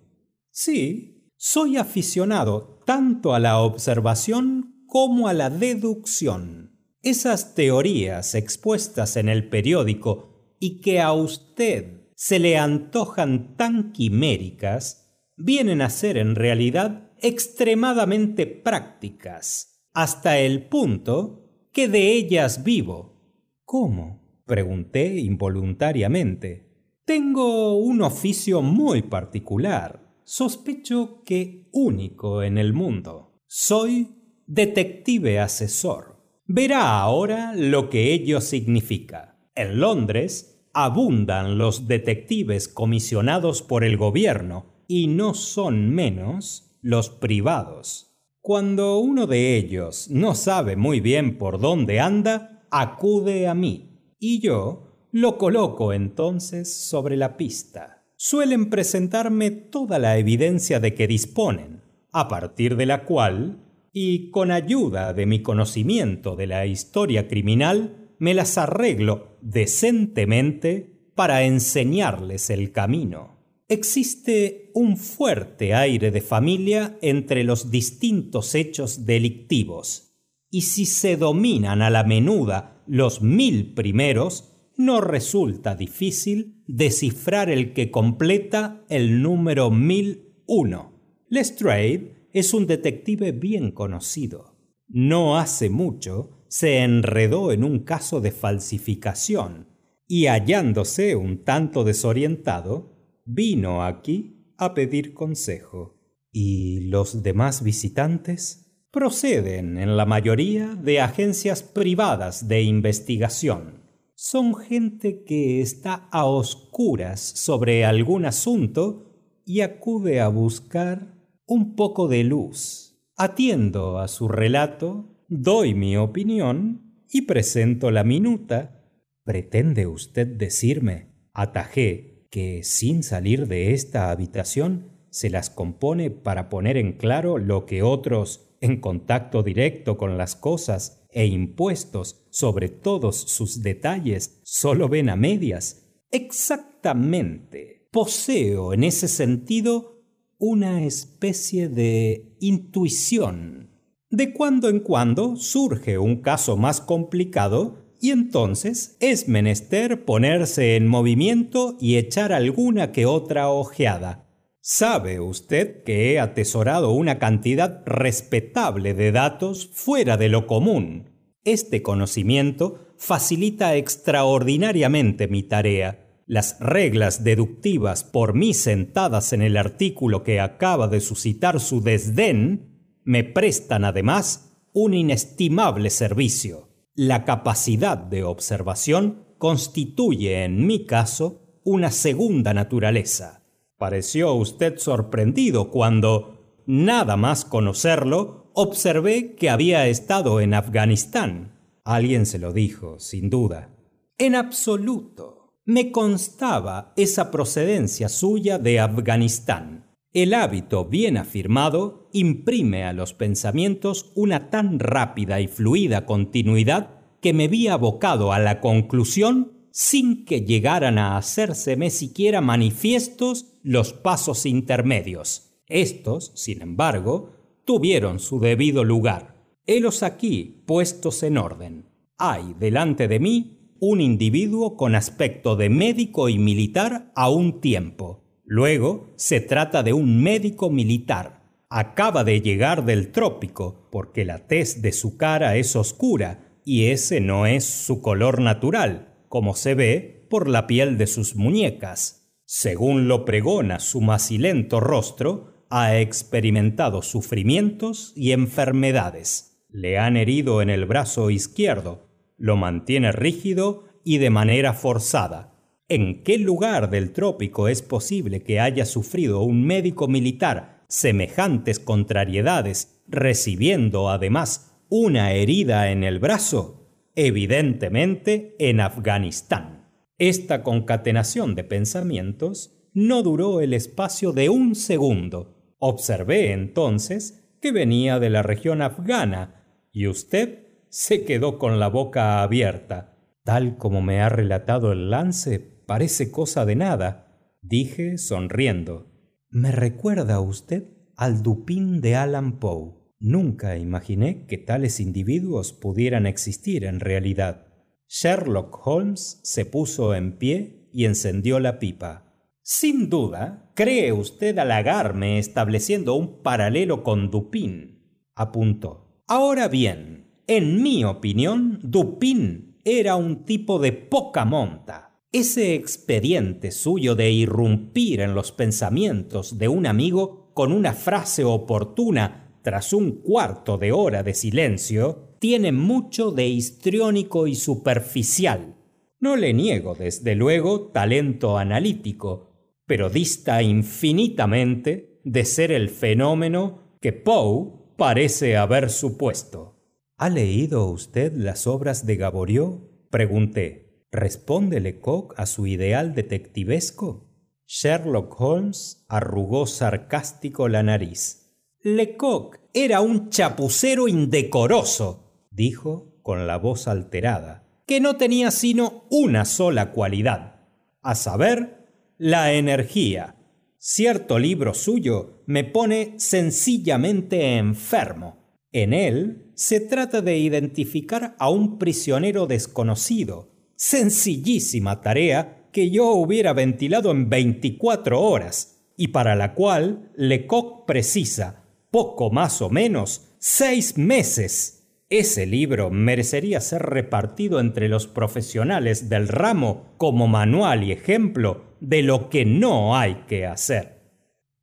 Speaker 1: Sí, soy aficionado tanto a la observación como a la deducción. Esas teorías expuestas en el periódico y que a usted se le antojan tan quiméricas, vienen a ser en realidad extremadamente prácticas, hasta el punto que de ellas vivo. ¿Cómo? pregunté involuntariamente. Tengo un oficio muy particular, sospecho que único en el mundo. Soy detective asesor. Verá ahora lo que ello significa. En Londres abundan los detectives comisionados por el gobierno y no son menos los privados. Cuando uno de ellos no sabe muy bien por dónde anda, acude a mí y yo lo coloco entonces sobre la pista. Suelen presentarme toda la evidencia de que disponen, a partir de la cual, y con ayuda de mi conocimiento de la historia criminal, me las arreglo decentemente para enseñarles el camino. Existe un fuerte aire de familia entre los distintos hechos delictivos, y si se dominan a la menuda los mil primeros, no resulta difícil descifrar el que completa el número mil uno. Lestrade es un detective bien conocido. No hace mucho se enredó en un caso de falsificación y hallándose un tanto desorientado, vino aquí a pedir consejo. ¿Y los demás visitantes? Proceden en la mayoría de agencias privadas de investigación. Son gente que está a oscuras sobre algún asunto y acude a buscar un poco de luz. Atiendo a su relato doy mi opinión y presento la minuta. ¿Pretende usted decirme, atajé, que sin salir de esta habitación se las compone para poner en claro lo que otros, en contacto directo con las cosas e impuestos sobre todos sus detalles, solo ven a medias? Exactamente. Poseo en ese sentido una especie de intuición de cuando en cuando surge un caso más complicado y entonces es menester ponerse en movimiento y echar alguna que otra ojeada. Sabe usted que he atesorado una cantidad respetable de datos fuera de lo común. Este conocimiento facilita extraordinariamente mi tarea. Las reglas deductivas por mí sentadas en el artículo que acaba de suscitar su desdén me prestan además un inestimable servicio. La capacidad de observación constituye en mi caso una segunda naturaleza. Pareció usted sorprendido cuando, nada más conocerlo, observé que había estado en Afganistán. Alguien se lo dijo, sin duda. En absoluto. Me constaba esa procedencia suya de Afganistán. El hábito bien afirmado imprime a los pensamientos una tan rápida y fluida continuidad que me vi abocado a la conclusión sin que llegaran a hacérseme siquiera manifiestos los pasos intermedios. Estos, sin embargo, tuvieron su debido lugar. Helos aquí puestos en orden. Hay delante de mí un individuo con aspecto de médico y militar a un tiempo Luego se trata de un médico militar. Acaba de llegar del trópico porque la tez de su cara es oscura y ese no es su color natural, como se ve por la piel de sus muñecas. Según lo pregona su macilento rostro, ha experimentado sufrimientos y enfermedades. Le han herido en el brazo izquierdo, lo mantiene rígido y de manera forzada ¿En qué lugar del trópico es posible que haya sufrido un médico militar semejantes contrariedades, recibiendo además una herida en el brazo? Evidentemente en Afganistán. Esta concatenación de pensamientos no duró el espacio de un segundo. Observé entonces que venía de la región afgana y usted se quedó con la boca abierta. Tal como me ha relatado el lance, parece cosa de nada, dije sonriendo. Me recuerda usted al Dupin de Alan Poe. Nunca imaginé que tales individuos pudieran existir en realidad. Sherlock Holmes se puso en pie y encendió la pipa. Sin duda, cree usted halagarme estableciendo un paralelo con Dupin, apuntó. Ahora bien, en mi opinión, Dupin era un tipo de poca monta. Ese expediente suyo de irrumpir en los pensamientos de un amigo con una frase oportuna tras un cuarto de hora de silencio tiene mucho de histriónico y superficial. No le niego, desde luego, talento analítico, pero dista infinitamente de ser el fenómeno que Poe parece haber supuesto. ¿Ha leído usted las obras de Gaboriau? pregunté. ¿Responde Lecoq a su ideal detectivesco? Sherlock Holmes arrugó sarcástico la nariz. Lecoq era un chapucero indecoroso, dijo con la voz alterada, que no tenía sino una sola cualidad, a saber, la energía. Cierto libro suyo me pone sencillamente enfermo. En él se trata de identificar a un prisionero desconocido. Sencillísima tarea que yo hubiera ventilado en 24 horas y para la cual Lecoq precisa, poco más o menos, seis meses. Ese libro merecería ser repartido entre los profesionales del ramo como manual y ejemplo de lo que no hay que hacer.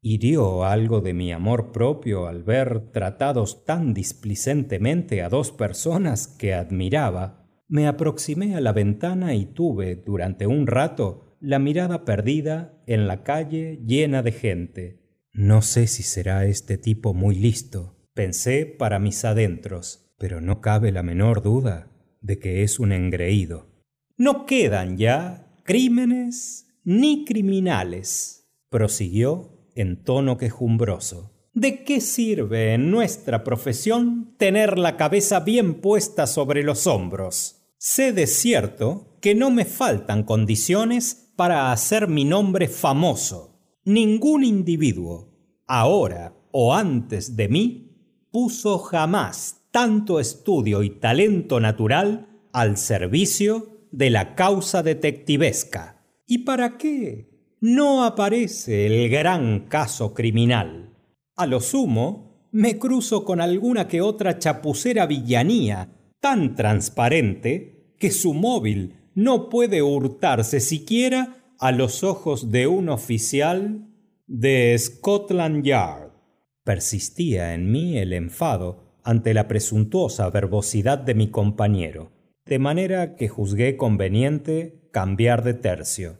Speaker 1: Hirió algo de mi amor propio al ver tratados tan displicentemente a dos personas que admiraba. Me aproximé a la ventana y tuve, durante un rato, la mirada perdida en la calle llena de gente. No sé si será este tipo muy listo, pensé para mis adentros, pero no cabe la menor duda de que es un engreído. No quedan ya crímenes ni criminales, prosiguió en tono quejumbroso. ¿De qué sirve en nuestra profesión tener la cabeza bien puesta sobre los hombros? Sé de cierto que no me faltan condiciones para hacer mi nombre famoso. Ningún individuo, ahora o antes de mí, puso jamás tanto estudio y talento natural al servicio de la causa detectivesca. ¿Y para qué? no aparece el gran caso criminal. A lo sumo, me cruzo con alguna que otra chapucera villanía tan transparente que su móvil no puede hurtarse siquiera a los ojos de un oficial de Scotland Yard. Persistía en mí el enfado ante la presuntuosa verbosidad de mi compañero, de manera que juzgué conveniente cambiar de tercio.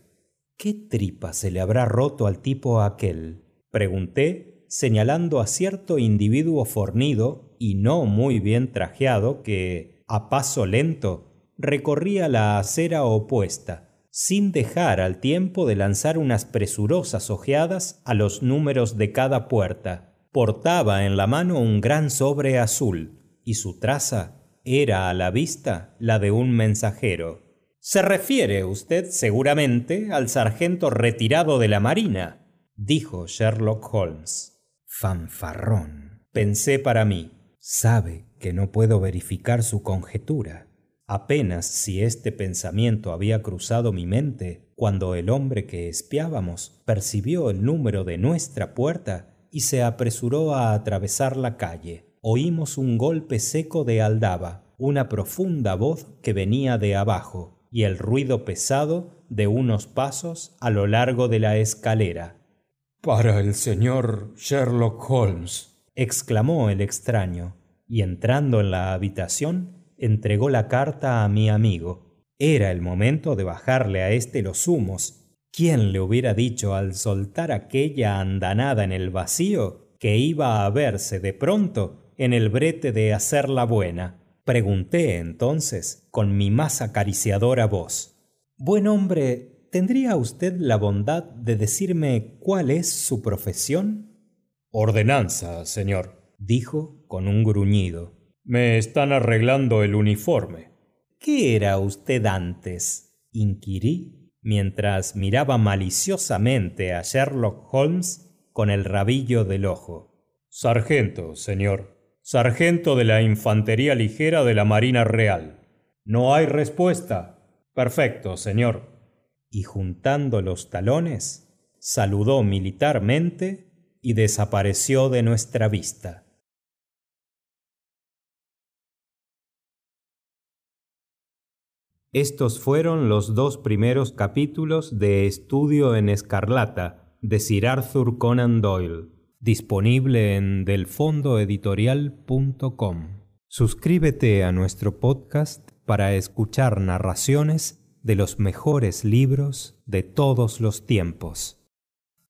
Speaker 1: ¿Qué tripa se le habrá roto al tipo aquel? Pregunté, señalando a cierto individuo fornido y no muy bien trajeado que, a paso lento, recorría la acera opuesta, sin dejar al tiempo de lanzar unas presurosas ojeadas a los números de cada puerta. Portaba en la mano un gran sobre azul, y su traza era a la vista la de un mensajero. Se refiere usted seguramente al sargento retirado de la Marina, dijo Sherlock Holmes. Fanfarrón. Pensé para mí. Sabe que no puedo verificar su conjetura. Apenas si este pensamiento había cruzado mi mente cuando el hombre que espiábamos percibió el número de nuestra puerta y se apresuró a atravesar la calle. Oímos un golpe seco de aldaba, una profunda voz que venía de abajo y el ruido pesado de unos pasos a lo largo de la escalera. Para el señor Sherlock Holmes, exclamó el extraño, y entrando en la habitación, entregó la carta a mi amigo. Era el momento de bajarle a éste los humos. ¿Quién le hubiera dicho al soltar aquella andanada en el vacío que iba a verse de pronto en el brete de hacer la buena? Pregunté entonces con mi más acariciadora voz. Buen hombre, ¿tendría usted la bondad de decirme cuál es su profesión? Ordenanza, señor, dijo con un gruñido. Me están arreglando el uniforme. ¿Qué era usted antes? inquirí mientras miraba maliciosamente a Sherlock Holmes con el rabillo del ojo. Sargento, señor. Sargento de la Infantería Ligera de la Marina Real. ¿No hay respuesta? Perfecto, señor. Y juntando los talones, saludó militarmente y desapareció de nuestra vista. Estos fueron los dos primeros capítulos de Estudio en Escarlata de Sir Arthur Conan Doyle, disponible en delfondoeditorial.com. Suscríbete a nuestro podcast para escuchar narraciones de los mejores libros de todos los tiempos.